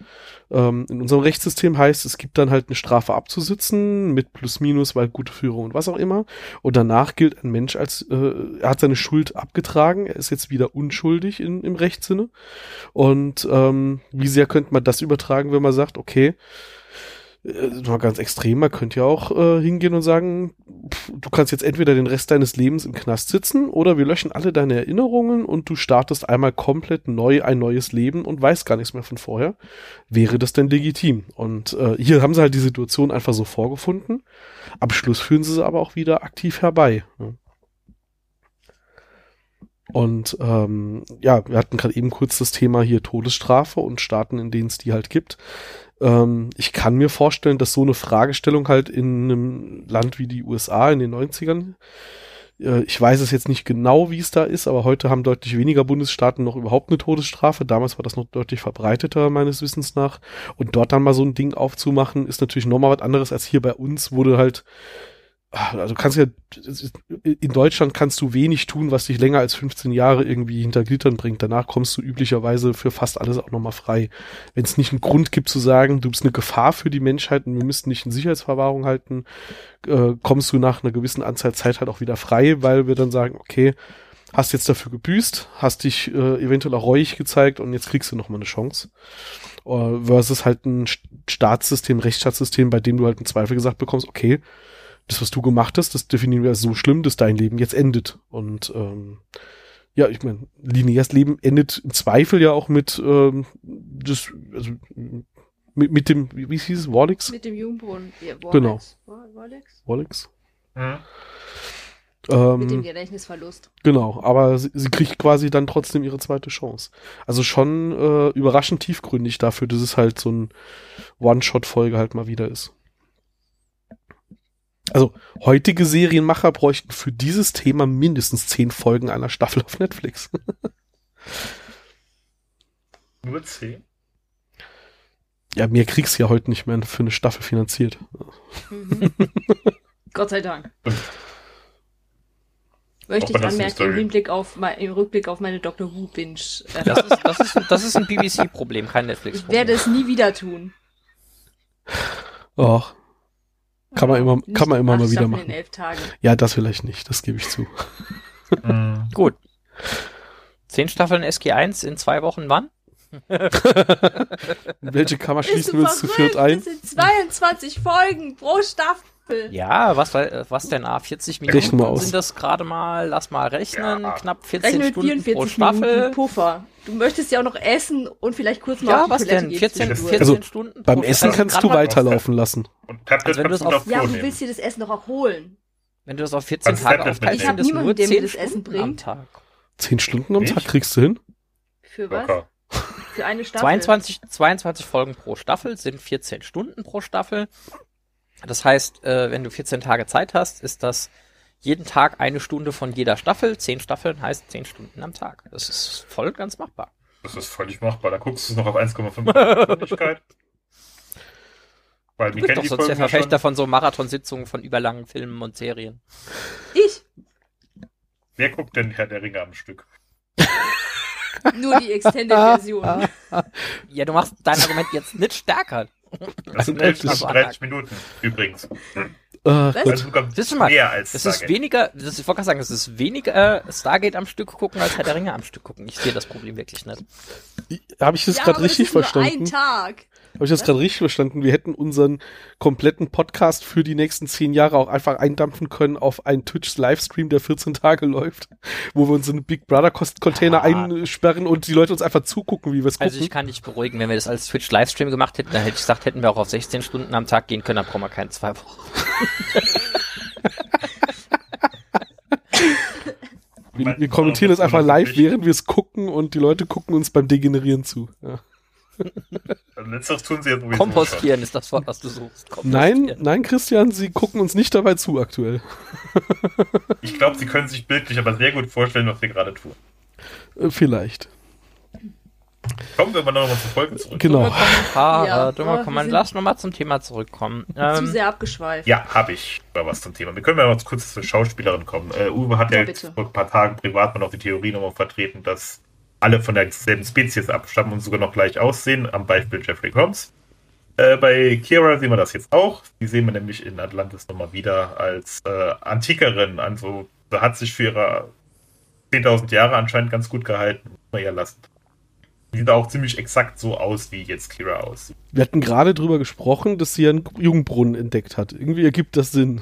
Ähm, in unserem Rechtssystem heißt, es gibt dann halt eine Strafe abzusitzen mit plus minus, weil gute Führung und was auch immer. Und danach gilt ein Mensch als, äh, er hat seine Schuld abgetragen, er ist jetzt wieder unschuldig in, im Rechtssinne. Und ähm, wie sehr könnte man das übertragen, wenn man sagt, okay, mal ganz extrem, man könnte ja auch äh, hingehen und sagen, pff, du kannst jetzt entweder den Rest deines Lebens im Knast sitzen oder wir löschen alle deine Erinnerungen und du startest einmal komplett neu ein neues Leben und weißt gar nichts mehr von vorher. Wäre das denn legitim? Und äh, hier haben sie halt die Situation einfach so vorgefunden. Am Schluss führen sie sie aber auch wieder aktiv herbei. Ne? Und ähm, ja, wir hatten gerade eben kurz das Thema hier Todesstrafe und Staaten, in denen es die halt gibt. Ähm, ich kann mir vorstellen, dass so eine Fragestellung halt in einem Land wie die USA in den 90ern Äh, ich weiß es jetzt nicht genau, wie es da ist, aber heute haben deutlich weniger Bundesstaaten noch überhaupt eine Todesstrafe. Damals war das noch deutlich verbreiteter, meines Wissens nach. Und dort dann mal so ein Ding aufzumachen, ist natürlich nochmal was anderes als hier bei uns, du halt also kannst ja, in Deutschland kannst du wenig tun, was dich länger als 15 Jahre irgendwie hinter Gittern bringt. Danach kommst du üblicherweise für fast alles auch nochmal frei. Wenn es nicht einen Grund gibt zu sagen, du bist eine Gefahr für die Menschheit und wir müssten dich in Sicherheitsverwahrung halten, äh, kommst du nach einer gewissen Anzahl Zeit halt auch wieder frei, weil wir dann sagen, okay, hast jetzt dafür gebüßt, hast dich äh, eventuell auch reuig gezeigt und jetzt kriegst du nochmal eine Chance. Uh, versus halt ein Staatssystem, Rechtsstaatssystem, bei dem du halt im Zweifel gesagt bekommst, okay, das, was du gemacht hast, das definieren wir als so schlimm, dass dein Leben jetzt endet. Und ähm, ja, ich meine, lineares Leben endet im Zweifel ja auch mit ähm, das, also mit, mit dem, wie, wie hieß es, Wallix? Mit dem Jungbrunnen. Ja, Genau. Wallix? Wallix? Mhm. Ähm, Mit dem Gedächtnisverlust. Genau, aber sie, sie kriegt quasi dann trotzdem ihre zweite Chance. Also schon äh, überraschend tiefgründig dafür, dass es halt so ein One-Shot-Folge halt mal wieder ist. Also heutige Serienmacher bräuchten für dieses Thema mindestens zehn Folgen einer Staffel auf Netflix. Nur 10? ja, mehr kriegst du ja heute nicht mehr für eine Staffel finanziert. Mhm. Gott sei Dank. Möchte ich anmerken, im, Hinblick auf, im Rückblick auf meine Dr. Who-Binge. Äh, Das ist, das ist, das ist ein BBC-Problem, kein ich Netflix-Problem. werde es nie wieder tun. Och. Kann man immer, kann man immer mal wieder machen. In elf Tagen. Ja, das vielleicht nicht, das gebe ich zu. Mhm. Gut. Zehn Staffeln SG1 in zwei Wochen wann? Welche Kammer schließen du wir uns zu viert ein? Das sind 22 Folgen pro Staffel. Ja, was, was denn? Ah, 40 Rechnen wir Minuten aus. sind das gerade mal, lass mal rechnen, Ja. knapp 14 Rechne mit Stunden 44 pro Staffel. Minuten Puffer. Du möchtest ja auch noch essen und vielleicht kurz mal Ja, auf die was Toilette denn? gehen 14, zwischendurch. 14 Also, Stunden Beim Essen kannst du weiterlaufen lassen. Und Tablet Also wenn du kannst das du auf- noch Ja, du willst dir das Essen doch auch holen. Wenn du das auf 14 Kannst Tage aufteilst. Ich hab sind es nur niemanden, der mir 10 das Essen Stunden am bringt. Tag. Zehn Stunden am? Tag kriegst du hin? Für was? Für eine Staffel. 22, 22 Folgen pro Staffel sind 14 Stunden pro Staffel. Das heißt, äh, wenn du 14 Tage Zeit hast, ist das jeden Tag eine Stunde von jeder Staffel. 10 Staffeln heißt 10 Stunden am Tag. Das ist voll ganz machbar. Das ist völlig machbar. Da guckst du es noch auf 1,5 Geschwindigkeit. Weil Du bist doch sonst der Verfechter von so Marathonsitzungen von überlangen Filmen und Serien. Ich. Wer guckt denn Herr der Ringe am Stück? Nur die Extended-Version. Ja, du machst dein Argument jetzt nicht stärker. Das sind Also, 11 das bis war 30 Minuten übrigens. Äh, Was? gut. Also Siehst du mal, mehr als Es ist Stargate. weniger, das ist, ich wollte gerade sagen, es ist weniger äh, Stargate am Stück gucken als Herr der Ringe am Stück gucken. Ich sehe das Problem wirklich nicht. Habe ich das ja, gerade richtig das ist verstanden? ein Tag. Habe ich das gerade richtig verstanden? Wir hätten unseren kompletten Podcast für die nächsten zehn Jahre auch einfach eindampfen können auf einen Twitch-Livestream, der 14 Tage läuft, wo wir uns in einen Big Brother-Container einsperren und die Leute uns einfach zugucken, wie wir es gucken. Also ich kann dich beruhigen, wenn wir das als Twitch-Livestream gemacht hätten, dann hätte ich gesagt, hätten wir auch auf 16 Stunden am Tag gehen können, dann brauchen wir keine zwei Wochen. wir, wir kommentieren das einfach live, während wir es gucken und die Leute gucken uns beim Degenerieren zu. Ja. Letzteres tun sie ja sowieso schon. Kompostieren ist das Wort, was du suchst. Nein, nein, Christian, sie gucken uns nicht dabei zu aktuell. Ich glaube, sie können sich bildlich aber sehr gut vorstellen, was wir gerade tun. Äh, vielleicht. Kommen wir aber noch mal zur Folge zurück. Genau. Ja, dummer wir Kommentar. sind- Lass nochmal zum Thema zurückkommen. Zu Ähm, sehr abgeschweift. Ja, habe ich mal was zum Thema. Wir können mal kurz zur Schauspielerin kommen. Äh, Uwe hat ja, Ja, vor ein paar Tagen privat mal noch die Theorie nochmal vertreten, dass alle von derselben Spezies abstammen und sogar noch gleich aussehen, am Beispiel Jeffrey Combs. Äh, bei Kira sehen wir das jetzt auch. Die sehen wir nämlich in Atlantis nochmal wieder als äh, Antikerin. Also da hat sich für ihre 10.000 Jahre anscheinend ganz gut gehalten. Muss man ja lassen. Die sieht auch ziemlich exakt so aus, wie jetzt Kira aussieht. Wir hatten gerade drüber gesprochen, dass sie einen Jungbrunnen entdeckt hat. Irgendwie ergibt das Sinn.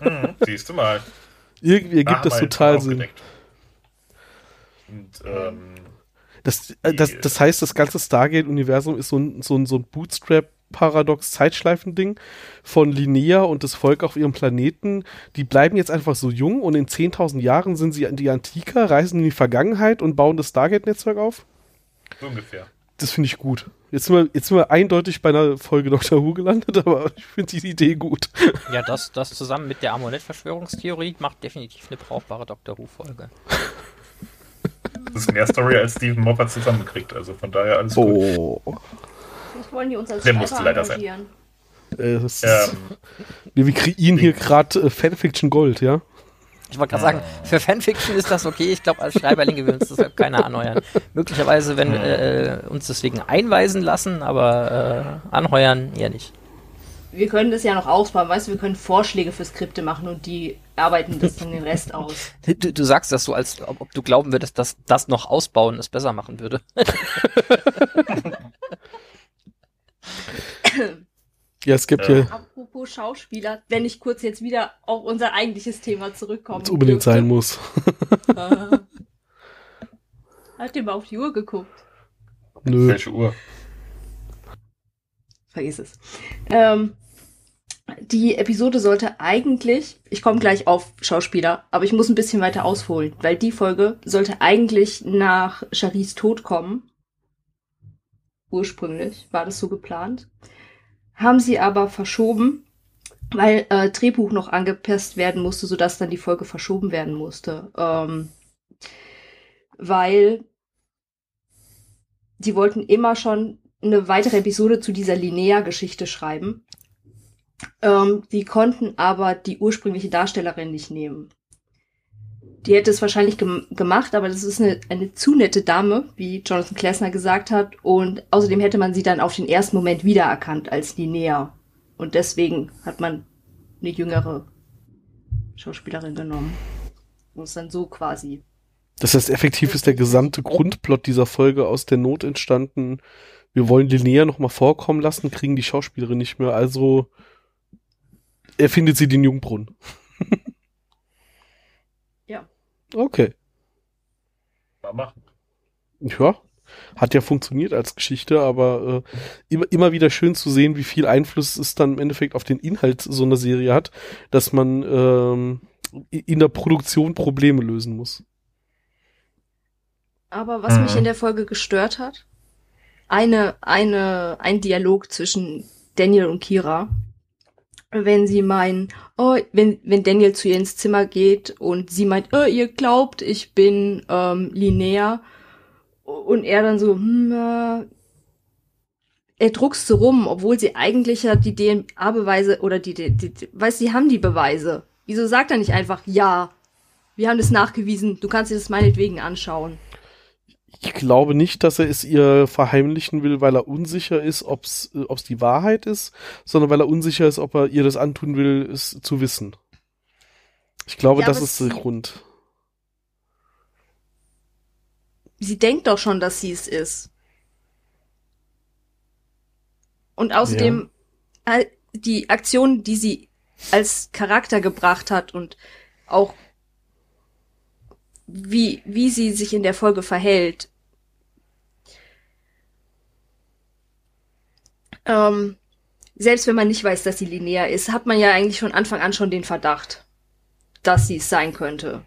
Hm, siehst du mal. Irgendwie ergibt Da das total Sinn. aufgedeckt. Und ähm, Das, äh, das, das heißt, das ganze Stargate-Universum ist so ein, so ein, so ein Bootstrap-Paradox-Zeitschleifen-Ding von Linnea und das Volk auf ihrem Planeten. Die bleiben jetzt einfach so jung und in 10.000 Jahren sind sie die Antiker, reisen in die Vergangenheit und bauen das Stargate-Netzwerk auf? so ungefähr. das finde ich gut. Jetzt sind, wir, jetzt sind wir eindeutig bei einer Folge Doctor Who gelandet, aber ich finde die Idee gut. Ja, das, das zusammen mit der Ammonett-Verschwörungstheorie macht definitiv eine brauchbare Doctor Who-Folge. Das ist mehr Story als Steven Moffat zusammengekriegt, also von daher alles gut. Oh. Vielleicht wollen die uns als Der musste Schreiber leider sein. Äh, das Ähm, wir, wir kreieren hier gerade äh, Fanfiction Gold, ja? Ich wollte gerade sagen, für Fanfiction ist das okay. Ich glaube, als Schreiberlinge will uns deshalb keiner anheuern. Möglicherweise, wenn äh, uns deswegen einweisen lassen, aber äh, anheuern eher nicht. Wir können das ja noch ausbauen, weißt du, wir können Vorschläge für Skripte machen und die arbeiten das dann den Rest aus. Du, du sagst das so, als ob, ob du glauben würdest, dass das noch ausbauen es besser machen würde. Ja, es gibt hier, Apropos Schauspieler, wenn ich kurz jetzt wieder auf unser eigentliches Thema zurückkomme. was unbedingt sein muss. Äh, Hat ihr mal auf die Uhr geguckt? Nö. welche Uhr? Vergiss es. Ähm, die Episode sollte eigentlich, ich komme gleich auf Schauspieler, aber ich muss ein bisschen weiter ausholen, weil die Folge sollte eigentlich nach Charis Tod kommen. Ursprünglich war das so geplant. Haben sie aber verschoben, weil äh, Drehbuch noch angepasst werden musste, sodass dann die Folge verschoben werden musste. Ähm, weil die wollten immer schon eine weitere Episode zu dieser Linnea-Geschichte schreiben. Ähm, die konnten aber die ursprüngliche Darstellerin nicht nehmen. Die hätte es wahrscheinlich gem gemacht, aber das ist eine, eine zu nette Dame, wie Jonathan Klesner gesagt hat. Und außerdem hätte man sie dann auf den ersten Moment wiedererkannt als Linnea. Und deswegen hat man eine jüngere Schauspielerin genommen. Und es dann so quasi. Das heißt, effektiv ist der gesamte Grundplot dieser Folge aus der Not entstanden. Wir wollen Linnea noch mal vorkommen lassen, kriegen die Schauspielerin nicht mehr, also erfindet sie den Jungbrunnen. Ja. Okay. Mal machen. Ja, hat ja funktioniert als Geschichte, aber äh, immer, immer wieder schön zu sehen, wie viel Einfluss es dann im Endeffekt auf den Inhalt so einer Serie hat, dass man ähm, in der Produktion Probleme lösen muss. Aber was mich Mhm. in der Folge gestört hat, eine, eine, ein Dialog zwischen Daniel und Kira. Wenn sie meinen, oh, wenn, wenn Daniel zu ihr ins Zimmer geht und sie meint, oh, ihr glaubt, ich bin ähm, Linnea. Und er dann so, hm, äh, er druckst so rum, obwohl sie eigentlich ja die DNA-Beweise oder die, die, die, die weiß, sie haben die Beweise. Wieso sagt er nicht einfach, ja, wir haben das nachgewiesen, du kannst dir das meinetwegen anschauen. Ich glaube nicht, dass er es ihr verheimlichen will, weil er unsicher ist, ob es die Wahrheit ist, sondern weil er unsicher ist, ob er ihr das antun will, es zu wissen. Ich glaube, Ja, das ist der Grund. sie denkt doch schon, dass sie es ist. Und außerdem all die Aktion, die sie als Charakter gebracht hat und auch wie, wie sie sich in der Folge verhält. Ähm, selbst wenn man nicht weiß, dass sie Linnea ist, hat man ja eigentlich von Anfang an schon den Verdacht, dass sie es sein könnte.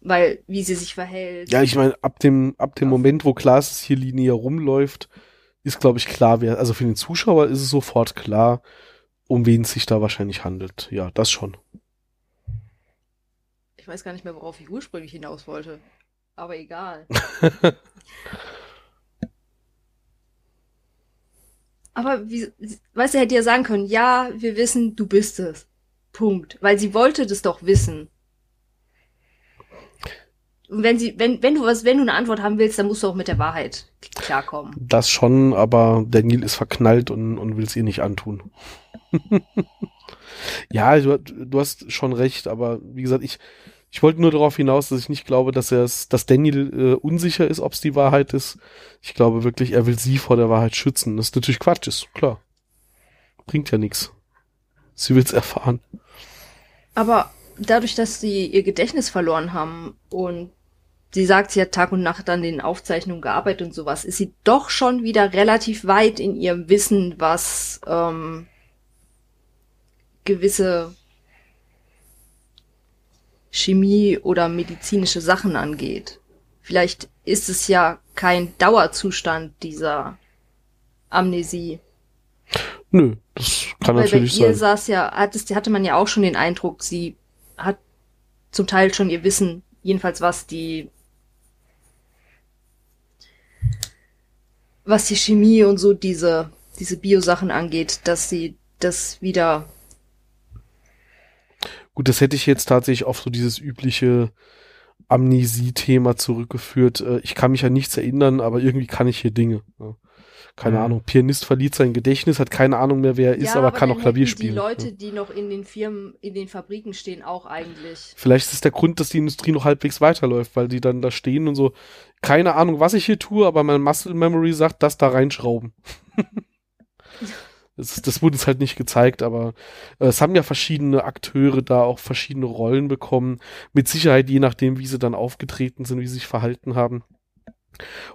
Weil, wie sie sich verhält. Ja, ich meine, ab dem, ab dem Moment, wo dass hier Linie rumläuft, ist, glaube ich, klar, wer, also für den Zuschauer ist es sofort klar, um wen es sich da wahrscheinlich handelt. Ja, das schon. Ich weiß gar nicht mehr, worauf ich ursprünglich hinaus wollte. Aber egal. Aber wie, weißt du, hätte ja sagen können, ja, wir wissen, du bist es. Punkt. Weil sie wollte das doch wissen. Und wenn sie, wenn, wenn du was, wenn du eine Antwort haben willst, dann musst du auch mit der Wahrheit klarkommen. Das schon, aber Daniel ist verknallt und, und will es ihr nicht antun. ja, du, du hast schon recht, aber wie gesagt, ich, ich wollte nur darauf hinaus, dass ich nicht glaube, dass er dass Daniel äh, unsicher ist, ob es die Wahrheit ist. Ich glaube wirklich, er will sie vor der Wahrheit schützen. Das ist natürlich Quatsch, ist klar. Bringt ja nichts. Sie will es erfahren. Aber dadurch, dass sie ihr Gedächtnis verloren haben und sie sagt, sie hat Tag und Nacht an den Aufzeichnungen gearbeitet und sowas, ist sie doch schon wieder relativ weit in ihrem Wissen, was ähm, gewisse Chemie oder medizinische Sachen angeht, vielleicht ist es ja kein Dauerzustand dieser Amnesie. Nö, das kann Weil bei natürlich ihr sein. saß ja, hat es, hatte man ja auch schon den Eindruck, sie hat zum Teil schon ihr Wissen, jedenfalls was die was die Chemie und so diese diese Biosachen angeht, dass sie das wieder Gut, das hätte ich jetzt tatsächlich auf so dieses übliche Amnesie-Thema zurückgeführt. Äh, Ich kann mich an nichts erinnern, aber irgendwie kann ich hier Dinge. Ja. Keine Mhm. Ahnung. Pianist verliert sein Gedächtnis, hat keine Ahnung mehr, wer er ist, aber, kann dann auch Klavier spielen. Die Leute, Ja. die noch in den Firmen, in den Fabriken stehen, auch eigentlich. Vielleicht ist es der Grund, dass die Industrie noch halbwegs weiterläuft, weil die dann da stehen und so, keine Ahnung, was ich hier tue, aber mein Muscle Memory sagt, das da reinschrauben. das, das wurde uns halt nicht gezeigt, aber äh, es haben ja verschiedene Akteure da auch verschiedene Rollen bekommen. Mit Sicherheit, je nachdem, wie sie dann aufgetreten sind, wie sie sich verhalten haben.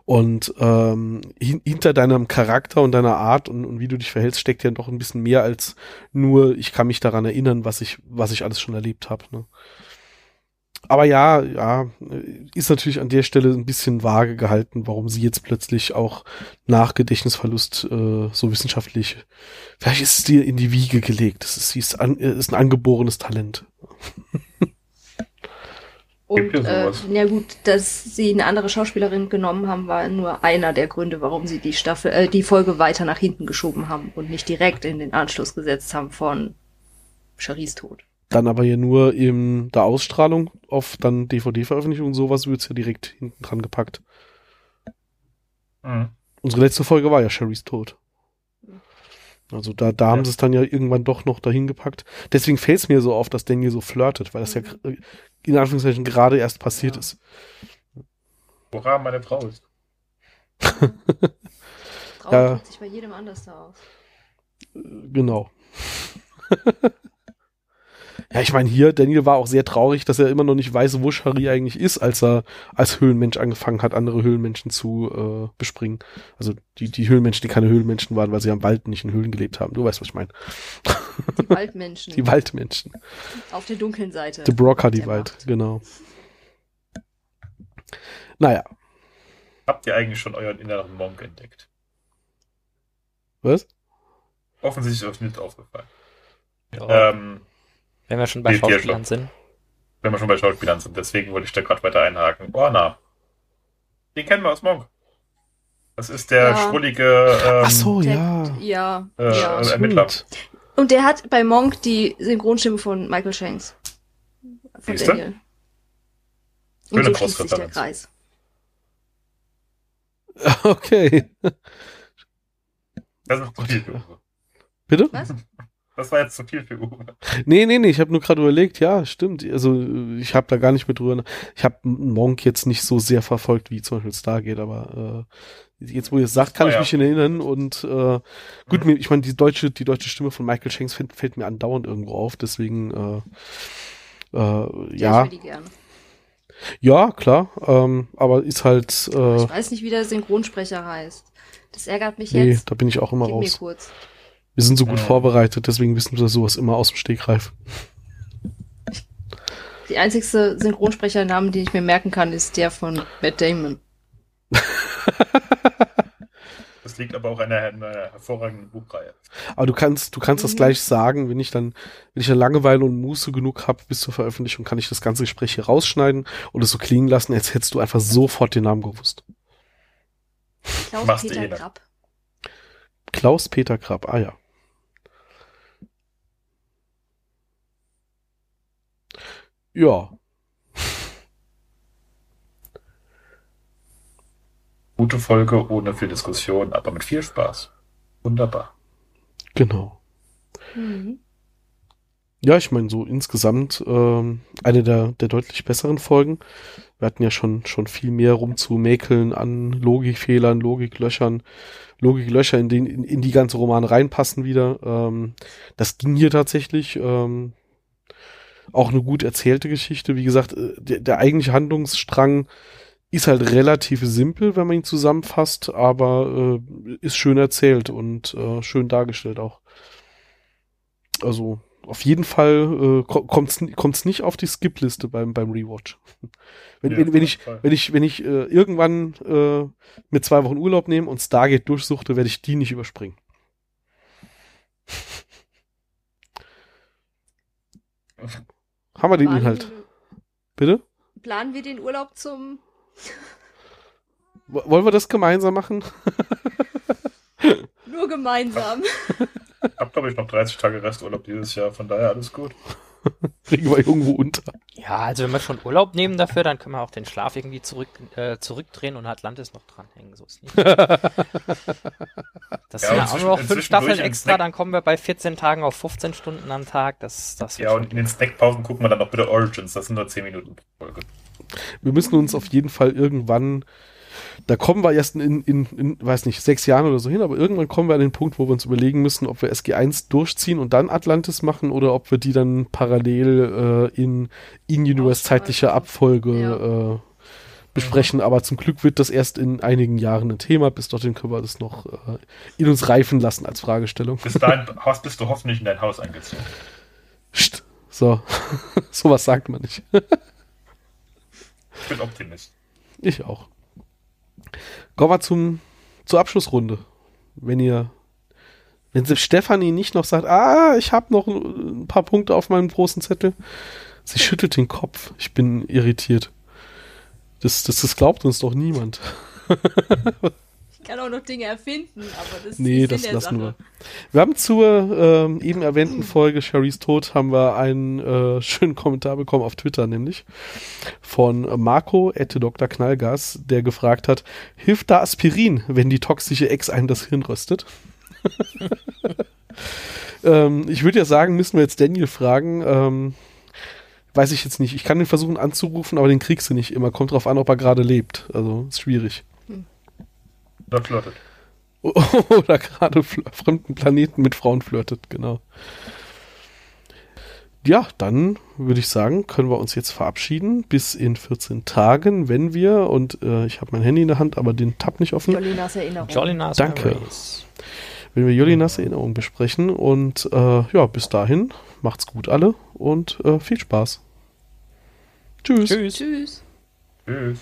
Und ähm, hin, hinter deinem Charakter und deiner Art und, und wie du dich verhältst, steckt ja doch ein bisschen mehr als nur, ich kann mich daran erinnern, was ich, was ich alles schon erlebt habe. Ne? Aber ja, ja, ist natürlich an der Stelle ein bisschen vage gehalten, warum sie jetzt plötzlich auch nach Gedächtnisverlust äh, so wissenschaftlich, vielleicht ist es dir in die Wiege gelegt. Das ist, sie ist, an, äh, ist ein angeborenes Talent. Und äh, ja gut, dass sie eine andere Schauspielerin genommen haben, war nur einer der Gründe, warum sie die Staffel, äh, die Folge weiter nach hinten geschoben haben und nicht direkt in den Anschluss gesetzt haben von Charis Tod. Dann aber ja nur in der Ausstrahlung auf dann DVD-Veröffentlichung und sowas wird's ja direkt hinten dran gepackt. Mhm. Unsere letzte Folge war ja Sherrys Tod. Also da, da haben Ja. sie es dann ja irgendwann doch noch dahin gepackt. Deswegen fällt es mir so auf, dass Daniel so flirtet, weil das ja gr- in Anführungszeichen gerade erst passiert Ja. ist. Hurra, meine Frau ist. Frau Ja. drückt sich bei jedem anders da aus. Genau. ja, ich meine hier, Daniel war auch sehr traurig, dass er immer noch nicht weiß, wo Shari eigentlich ist, als er als Höhlenmensch angefangen hat, andere Höhlenmenschen zu äh, bespringen. Also die, die Höhlenmenschen, die keine Höhlenmenschen waren, weil sie am Wald nicht in Höhlen gelebt haben. Du weißt, was ich meine. Die Waldmenschen Die Waldmenschen. auf der dunklen Seite. The Brocker, die der Wald, Macht. genau. Naja, Habt ihr eigentlich schon euren inneren Monk entdeckt? was? Offensichtlich ist euch nicht aufgefallen. Ja, Ähm, wenn wir schon bei hier Schauspielern sind. wenn wir schon bei Schauspielern sind, deswegen wollte ich da gerade weiter einhaken. Orna. Den kennen wir aus Monk. Das ist der Ja. schrullige ähm, Ach so, Der- ja. Ja, Äh, ja. Ermittler. Und der hat bei Monk die Synchronstimme von Michael Shanks. Von Siehste? Daniel. Und Schöne so schließt sich der. Kreis. Okay. Das ist zu viel für Uwe. Bitte? Was? Das war jetzt zu viel für Uwe. Nee, nee, nee, ich habe nur gerade überlegt, ja, stimmt. Also ich habe da gar nicht mit drüber. Ich habe Monk jetzt nicht so sehr verfolgt wie zum Beispiel Stargate, aber äh, jetzt, wo ihr es sagt, kann Oh ich ja. mich erinnern. Und äh, gut, Mhm. mir, ich meine, die deutsche, die deutsche Stimme von Michael Shanks fällt, fällt mir andauernd irgendwo auf, deswegen äh, äh, Ja. ja, Ich will die gerne. ja, klar, ähm, aber ist halt, äh, Ich weiß nicht, wie der Synchronsprecher heißt. Das ärgert mich nee, jetzt. da bin ich auch immer Gib mir raus. kurz. Wir sind so gut vorbereitet, deswegen wissen wir sowas immer aus dem Stegreif. Die einzigste Synchronsprechernamen, den ich mir merken kann, ist der von Matt Damon. Das liegt aber auch an einer, einer hervorragenden Buchreihe. Aber du kannst, du kannst das Mhm. gleich sagen, wenn ich dann, wenn ich dann Langeweile und Muße genug habe bis zur Veröffentlichung, kann ich das ganze Gespräch hier rausschneiden und es so klingen lassen, als hättest du einfach sofort den Namen gewusst. Klaus Peter eh. Krapp. Klaus Peter Krapp, ah ja. Ja, Gute Folge ohne viel Diskussion, aber mit viel Spaß. Wunderbar. genau. Mhm. Ja, ich meine, so insgesamt ähm, eine der, der deutlich besseren Folgen. Wir hatten ja schon, schon viel mehr rumzumäkeln an Logikfehlern, Logiklöchern, Logiklöcher, in, den, in, in die ganze Roman reinpassen wieder. Ähm, das ging hier tatsächlich. Ähm, auch eine gut erzählte Geschichte. Wie gesagt, äh, der, der eigentliche Handlungsstrang ist halt relativ simpel, wenn man ihn zusammenfasst, aber äh, ist schön erzählt und äh, schön dargestellt auch. Also auf jeden Fall äh, kommt es nicht auf die Skip-Liste beim, beim Rewatch. Wenn, Ja, wenn, wenn ich, wenn ich, wenn ich äh, irgendwann äh, mit zwei Wochen Urlaub nehme und Stargate durchsuchte, werde ich die nicht überspringen. Haben wir den Planen Inhalt? wir- Bitte? Planen wir den Urlaub zum. W- Wollen wir das gemeinsam machen? Nur gemeinsam. Ich habe, glaube ich, noch 30 Tage Resturlaub dieses Jahr, von daher alles gut. Kriegen wir irgendwo unter. Ja, also wenn wir schon Urlaub nehmen dafür, dann können wir auch den Schlaf irgendwie zurück, äh, zurückdrehen und Atlantis noch dranhängen. So ist nicht. Das sind ja auch nur noch fünf Staffeln extra, dann kommen wir bei 14 Tagen auf 15 Stunden am Tag. Das, das Ja, und in den Snackpausen gucken wir dann noch bitte Origins, das sind nur 10 Minuten pro Folge. Wir müssen uns auf jeden Fall irgendwann, da kommen wir erst in, in, in, weiß nicht, sechs Jahren oder so hin, aber irgendwann kommen wir an den Punkt, wo wir uns überlegen müssen, ob wir SG1 durchziehen und dann Atlantis machen oder ob wir die dann parallel äh, in in-Universe zeitlicher Abfolge Ja. äh, besprechen. Aber zum Glück wird das erst in einigen Jahren ein Thema. Bis dorthin können wir das noch äh, in uns reifen lassen als Fragestellung. Bis dahin hast, bist du hoffentlich in dein Haus eingezogen. Psst. So, sowas sagt man nicht. Ich bin Optimist. Ich auch. Kommen wir zum, zur Abschlussrunde. Wenn ihr, wenn Stefanie nicht noch sagt, ah, ich habe noch ein paar Punkte auf meinem großen Zettel, sie schüttelt den Kopf. Ich bin irritiert. Das, das, das glaubt uns doch niemand. Ich kann auch noch Dinge erfinden, aber das Nee, ist das Sinn der lassen wir. Sache. Wir haben zur ähm, eben erwähnten Folge Sherry's Tod haben wir einen äh, schönen Kommentar bekommen auf Twitter, nämlich von Marco Ette Dr. Knallgas, der gefragt hat, hilft da Aspirin, wenn die toxische Ex einem das Hirn röstet? ähm, ich würde ja sagen, müssen wir jetzt Daniel fragen. Ähm, weiß ich jetzt nicht. Ich kann ihn versuchen anzurufen, aber den kriegst du nicht immer. Kommt drauf an, ob er gerade lebt. Also ist schwierig. Da flirtet. Oder gerade fremden Planeten mit Frauen flirtet, genau. Ja, dann würde ich sagen, können wir uns jetzt verabschieden. Bis in 14 Tagen, wenn wir, und äh, ich habe mein Handy in der Hand, aber den Tab nicht offen, Jolinas Erinnerung. Jolinas Danke. Memories. wenn wir Jolinas Erinnerung besprechen. Und äh, ja, bis dahin, macht's gut alle und äh, viel Spaß. Tschüss. Tschüss. Tschüss. Tschüss.